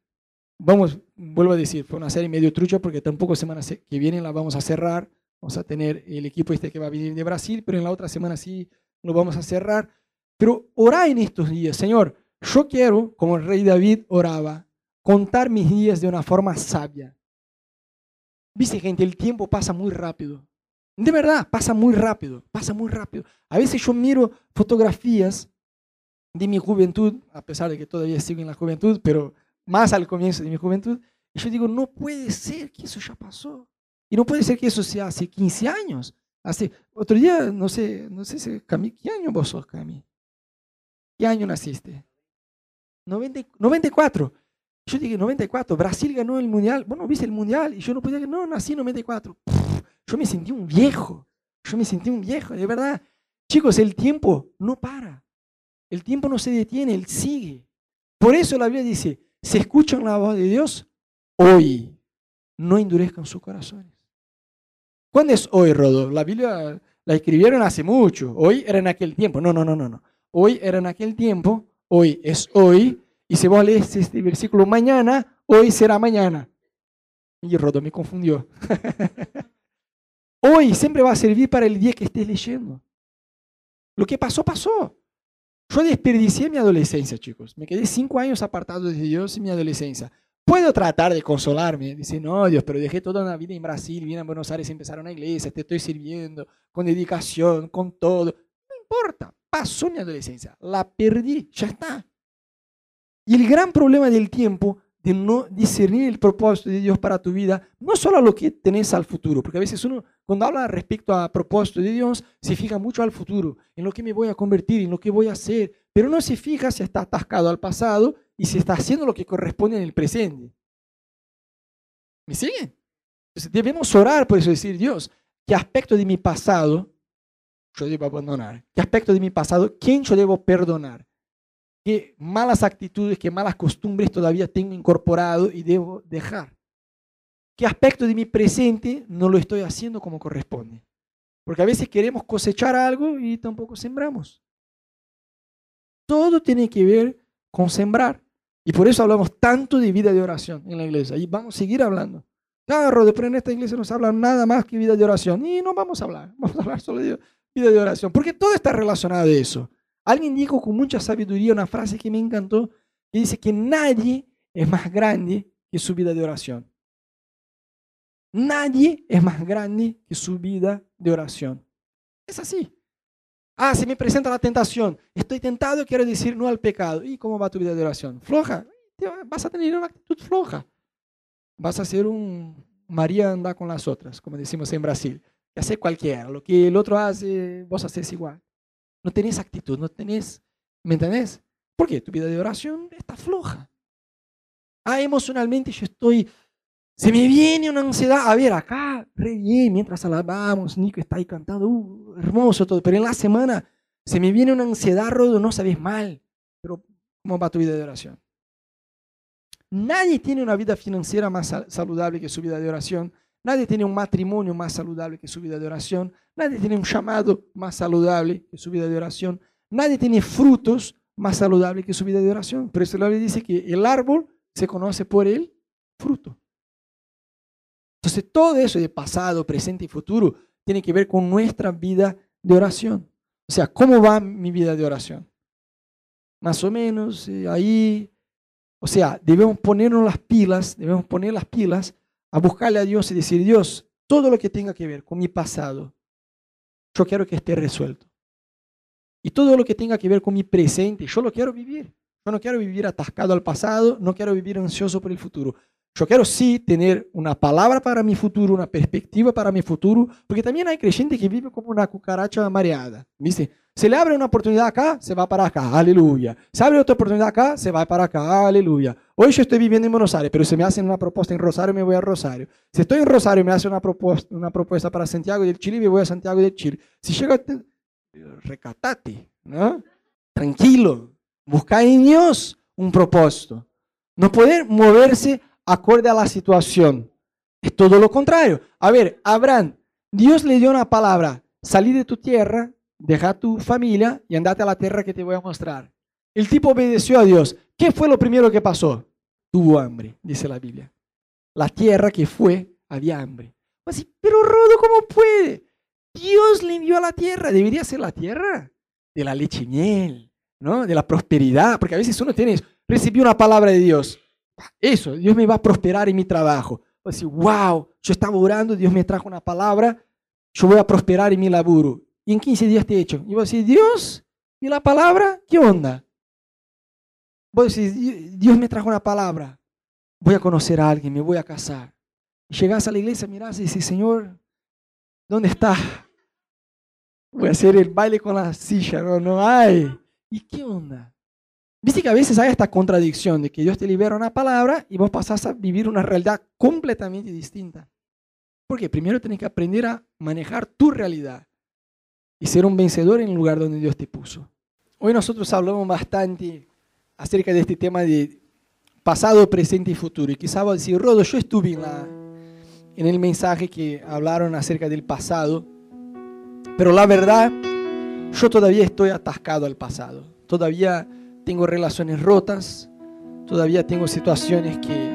vamos, vuelvo a decir, fue una serie medio trucha porque tampoco semana que viene la vamos a cerrar, vamos a tener el equipo este que va a venir de Brasil, pero en la otra semana sí lo vamos a cerrar. Pero orá en estos días, Señor, yo quiero, como el rey David oraba, contar mis días de una forma sabia. Viste, gente, el tiempo pasa muy rápido. De verdad, pasa muy rápido, pasa muy rápido. A veces yo miro fotografías de mi juventud, a pesar de que todavía sigo en la juventud, pero más al comienzo de mi juventud, y yo digo, no puede ser que eso ya pasó. Y no puede ser que eso sea hace 15 años. Hace, otro día, no sé, no sé si, ¿qué año vos sos, Cami? ¿Qué año naciste? 94. Yo dije, 94, Brasil ganó el mundial. Bueno, viste el mundial y yo no podía, no, nací en 94. yo me sentí un viejo. Yo me sentí un viejo, de verdad. Chicos, el tiempo no para. El tiempo no se detiene, él sigue. Por eso la Biblia dice, si escuchan la voz de Dios, hoy no endurezcan sus corazones. ¿Cuándo es hoy, Rodo? La Biblia la escribieron hace mucho. Hoy era en aquel tiempo. No, no, no, no. no. Hoy era en aquel tiempo. Hoy es hoy. Y si vos lees este versículo mañana, hoy será mañana. Y Rodo me confundió. hoy siempre va a servir para el día que estés leyendo. Lo que pasó, pasó. Yo desperdicié mi adolescencia, chicos. Me quedé cinco años apartado de Dios en mi adolescencia. Puedo tratar de consolarme. Dice, no, Dios, pero dejé toda una vida en Brasil, vine a Buenos Aires, empezaron una iglesia, te estoy sirviendo con dedicación, con todo. No importa, pasó mi adolescencia, la perdí, ya está. Y el gran problema del tiempo de no discernir el propósito de Dios para tu vida, no solo a lo que tenés al futuro, porque a veces uno cuando habla respecto a propósito de Dios, se fija mucho al futuro, en lo que me voy a convertir, en lo que voy a hacer, pero no se fija si está atascado al pasado y si está haciendo lo que corresponde en el presente. ¿Me siguen? Entonces debemos orar por eso, decir, Dios, ¿qué aspecto de mi pasado yo debo abandonar? ¿Qué aspecto de mi pasado, quién yo debo perdonar? ¿Qué malas actitudes, qué malas costumbres todavía tengo incorporado y debo dejar? ¿Qué aspecto de mi presente no lo estoy haciendo como corresponde? Porque a veces queremos cosechar algo y tampoco sembramos. Todo tiene que ver con sembrar. Y por eso hablamos tanto de vida de oración en la iglesia. Y vamos a seguir hablando. Claro, pero en esta iglesia no se habla nada más que vida de oración. Y no vamos a hablar. Vamos a hablar solo de vida de oración. Porque todo está relacionado a eso. Alguien dijo con mucha sabiduría una frase que me encantó. Que dice que nadie es más grande que su vida de oración. Nadie es más grande que su vida de oración. Es así. Ah, se me presenta la tentación. Estoy tentado, quiero decir no al pecado. ¿Y cómo va tu vida de oración? Floja. Vas a tener una actitud floja. Vas a ser un María anda con las otras, como decimos en Brasil. Que hace cualquiera. Lo que el otro hace, vos haces igual. No tenés actitud, no tenés. ¿Me entendés? ¿Por qué? Tu vida de oración está floja. Ah, emocionalmente yo estoy se me viene una ansiedad. A ver, acá, re bien, mientras alabamos, Nico está ahí cantando, uh, hermoso todo. Pero en la semana se me viene una ansiedad, Rodo, no sabes mal. Pero, ¿cómo va tu vida de oración? Nadie tiene una vida financiera más saludable que su vida de oración. Nadie tiene un matrimonio más saludable que su vida de oración. Nadie tiene un llamado más saludable que su vida de oración. Nadie tiene frutos más saludables que su vida de oración. Por eso Biblia dice que el árbol se conoce por el fruto. Entonces todo eso de pasado, presente y futuro tiene que ver con nuestra vida de oración. O sea, ¿cómo va mi vida de oración? Más o menos eh, ahí. O sea, debemos ponernos las pilas, debemos poner las pilas a buscarle a Dios y decir, Dios, todo lo que tenga que ver con mi pasado, yo quiero que esté resuelto. Y todo lo que tenga que ver con mi presente, yo lo quiero vivir. Yo no quiero vivir atascado al pasado, no quiero vivir ansioso por el futuro. Yo quiero sí tener una palabra para mi futuro, una perspectiva para mi futuro, porque también hay creyentes que viven como una cucaracha mareada. ¿Viste? Se le abre una oportunidad acá, se va para acá, aleluya. Se abre otra oportunidad acá, se va para acá, aleluya. Hoy yo estoy viviendo en Buenos Aires, pero se me hacen una propuesta en Rosario, me voy a Rosario. Si estoy en Rosario, me hacen una propuesta, una propuesta para Santiago del Chile, me voy a Santiago del Chile. Si llega, recatate, ¿no? Tranquilo, busca en Dios un propósito. No poder moverse acorde a la situación. Es todo lo contrario. A ver, Abraham, Dios le dio una palabra, salí de tu tierra, deja tu familia y andate a la tierra que te voy a mostrar. El tipo obedeció a Dios. ¿Qué fue lo primero que pasó? Tuvo hambre, dice la Biblia. La tierra que fue, había hambre. Así, pero Rodo, ¿cómo puede? Dios le envió a la tierra. Debería ser la tierra de la leche y miel, ¿no? De la prosperidad. Porque a veces uno tiene, recibió una palabra de Dios. Eso, Dios me va a prosperar en mi trabajo. Así, wow, yo estaba orando, Dios me trajo una palabra, yo voy a prosperar en mi laburo. Y en 15 días te he hecho. Y vos decís, Dios, ¿y la palabra? ¿Qué onda? Vos decís, Dios me trajo una palabra. Voy a conocer a alguien, me voy a casar. Y llegas a la iglesia, mirás y dices, Señor, ¿dónde está? Voy a hacer el baile con la silla, no, no hay. ¿Y qué onda? Viste que a veces hay esta contradicción de que Dios te libera una palabra y vos pasás a vivir una realidad completamente distinta. Porque primero tienes que aprender a manejar tu realidad y ser un vencedor en el lugar donde Dios te puso. Hoy nosotros hablamos bastante acerca de este tema de pasado, presente y futuro. Y quizá vos decir, Rodo, yo estuve en, la, en el mensaje que hablaron acerca del pasado, pero la verdad, yo todavía estoy atascado al pasado. Todavía tengo relaciones rotas, todavía tengo situaciones que,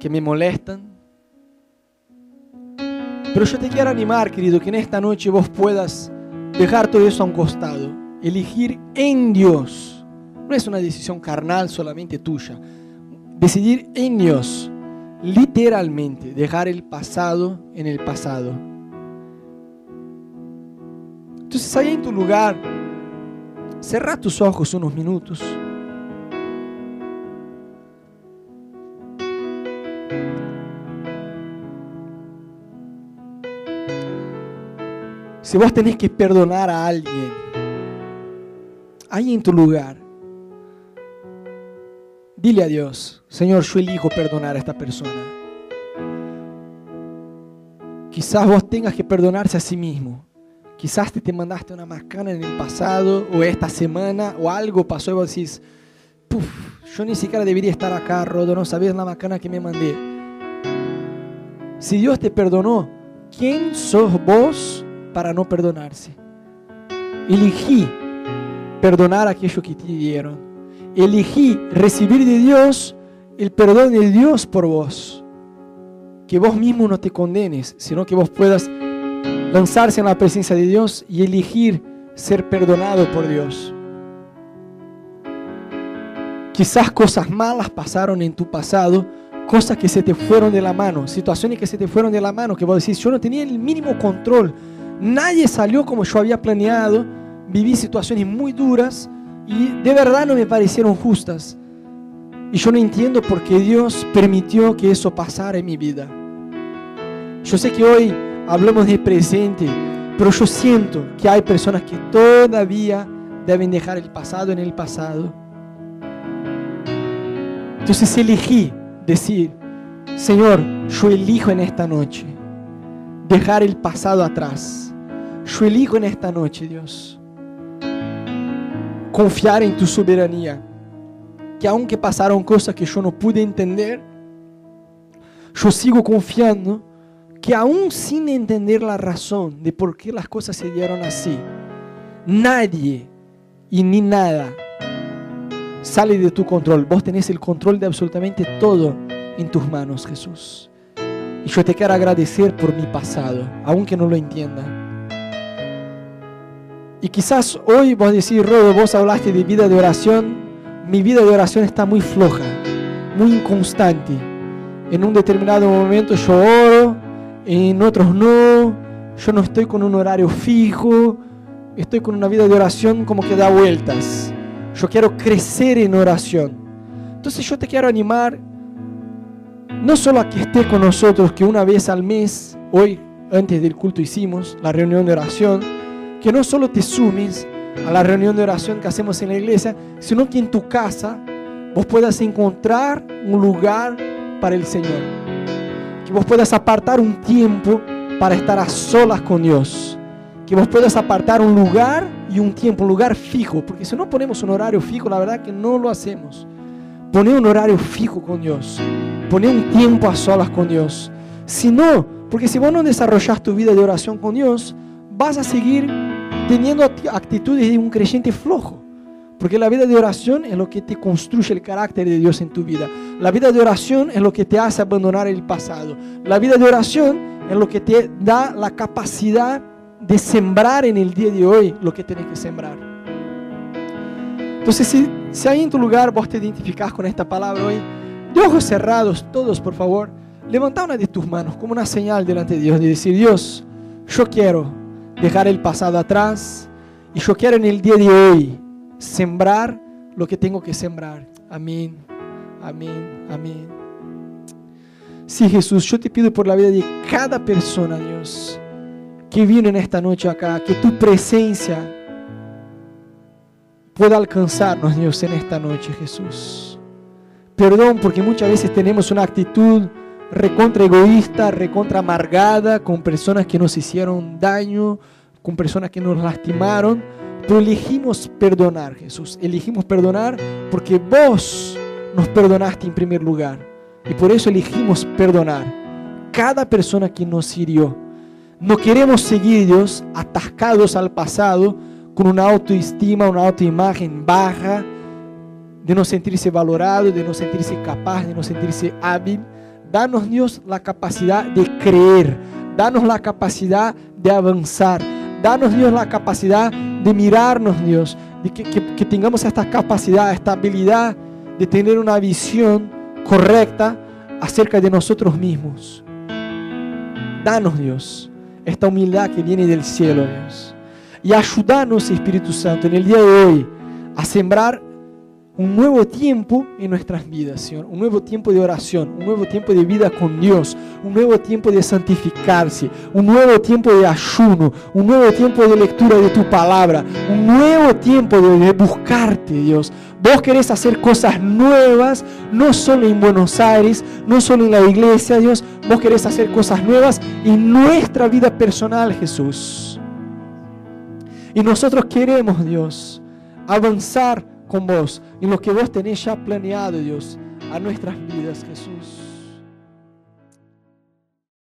que me molestan. Pero yo te quiero animar, querido, que en esta noche vos puedas dejar todo eso a un costado, elegir en Dios. No es una decisión carnal solamente tuya. Decidir en Dios, literalmente, dejar el pasado en el pasado. Entonces, ahí en tu lugar, cerra tus ojos unos minutos. Si vos tenés que perdonar a alguien, ahí en tu lugar, dile a Dios, Señor, yo elijo perdonar a esta persona. Quizás vos tengas que perdonarse a sí mismo. Quizás te, te mandaste una macana en el pasado o esta semana o algo pasó y vos decís, Puf, yo ni siquiera debería estar acá, Rodo, no sabías la macana que me mandé. Si Dios te perdonó, ¿quién sos vos para no perdonarse. Elegí perdonar a aquellos que te dieron. Elegí recibir de Dios el perdón de Dios por vos. Que vos mismo no te condenes, sino que vos puedas lanzarse en la presencia de Dios y elegir ser perdonado por Dios. Quizás cosas malas pasaron en tu pasado, cosas que se te fueron de la mano, situaciones que se te fueron de la mano, que vos decís, yo no tenía el mínimo control Nadie salió como yo había planeado. Viví situaciones muy duras y de verdad no me parecieron justas. Y yo no entiendo por qué Dios permitió que eso pasara en mi vida. Yo sé que hoy hablamos de presente, pero yo siento que hay personas que todavía deben dejar el pasado en el pasado. Entonces elegí decir, Señor, yo elijo en esta noche dejar el pasado atrás yo elijo en esta noche, Dios, confiar en tu soberanía. Que aunque pasaron cosas que yo no pude entender, yo sigo confiando que aún sin entender la razón de por qué las cosas se dieron así, nadie y ni nada sale de tu control. Vos tenés el control de absolutamente todo en tus manos, Jesús. Y yo te quiero agradecer por mi pasado, aunque no lo entienda. Y quizás hoy vos decís, Rodo, vos hablaste de vida de oración. Mi vida de oración está muy floja, muy inconstante. En un determinado momento yo oro, en otros no. Yo no estoy con un horario fijo. Estoy con una vida de oración como que da vueltas. Yo quiero crecer en oración. Entonces yo te quiero animar, no solo a que estés con nosotros, que una vez al mes, hoy antes del culto hicimos la reunión de oración, que no solo te sumes a la reunión de oración que hacemos en la iglesia, sino que en tu casa vos puedas encontrar un lugar para el Señor. Que vos puedas apartar un tiempo para estar a solas con Dios. Que vos puedas apartar un lugar y un tiempo, un lugar fijo. Porque si no ponemos un horario fijo, la verdad que no lo hacemos. Poner un horario fijo con Dios. Poner un tiempo a solas con Dios. Si no, porque si vos no desarrollas tu vida de oración con Dios, vas a seguir teniendo actitudes de un creyente flojo. Porque la vida de oración es lo que te construye el carácter de Dios en tu vida. La vida de oración es lo que te hace abandonar el pasado. La vida de oración es lo que te da la capacidad de sembrar en el día de hoy lo que tienes que sembrar. Entonces, si, si ahí en tu lugar vos te identificas con esta palabra hoy, de ojos cerrados, todos por favor, levanta una de tus manos como una señal delante de Dios, de decir, Dios, yo quiero dejar el pasado atrás y yo quiero en el día de hoy sembrar lo que tengo que sembrar. Amén, amén, amén. Sí, Jesús, yo te pido por la vida de cada persona, Dios, que vino en esta noche acá, que tu presencia pueda alcanzarnos, Dios, en esta noche, Jesús. Perdón porque muchas veces tenemos una actitud recontra egoísta, recontra amargada, con personas que nos hicieron daño, con personas que nos lastimaron pero elegimos perdonar, Jesús. Elegimos perdonar porque vos nos perdonaste en primer lugar. Y por eso elegimos perdonar cada persona que nos hirió. No queremos seguir, Dios, atascados al pasado con una autoestima, una autoimagen baja, de no sentirse valorado, de no sentirse capaz, de no sentirse hábil. Danos, Dios, la capacidad de creer. Danos la capacidad de avanzar. Danos, Dios, la capacidad de mirarnos, Dios, de que, tengamos esta capacidad, esta habilidad de tener una visión correcta acerca de nosotros mismos. Danos, Dios, esta humildad que viene del cielo, Dios. Y ayúdanos, Espíritu Santo, en el día de hoy a sembrar un nuevo tiempo en nuestras vidas, Señor. Un nuevo tiempo de oración, un nuevo tiempo de vida con Dios, un nuevo tiempo de santificarse, un nuevo tiempo de ayuno, un nuevo tiempo de lectura de tu palabra, un nuevo tiempo de, buscarte, Dios. Vos querés hacer cosas nuevas, no solo en Buenos Aires, no solo en la iglesia, Dios. Vos querés hacer cosas nuevas en nuestra vida personal, Jesús. Y nosotros queremos, Dios, avanzar con vos, en lo que vos tenés ya planeado, Dios, a nuestras vidas, Jesús.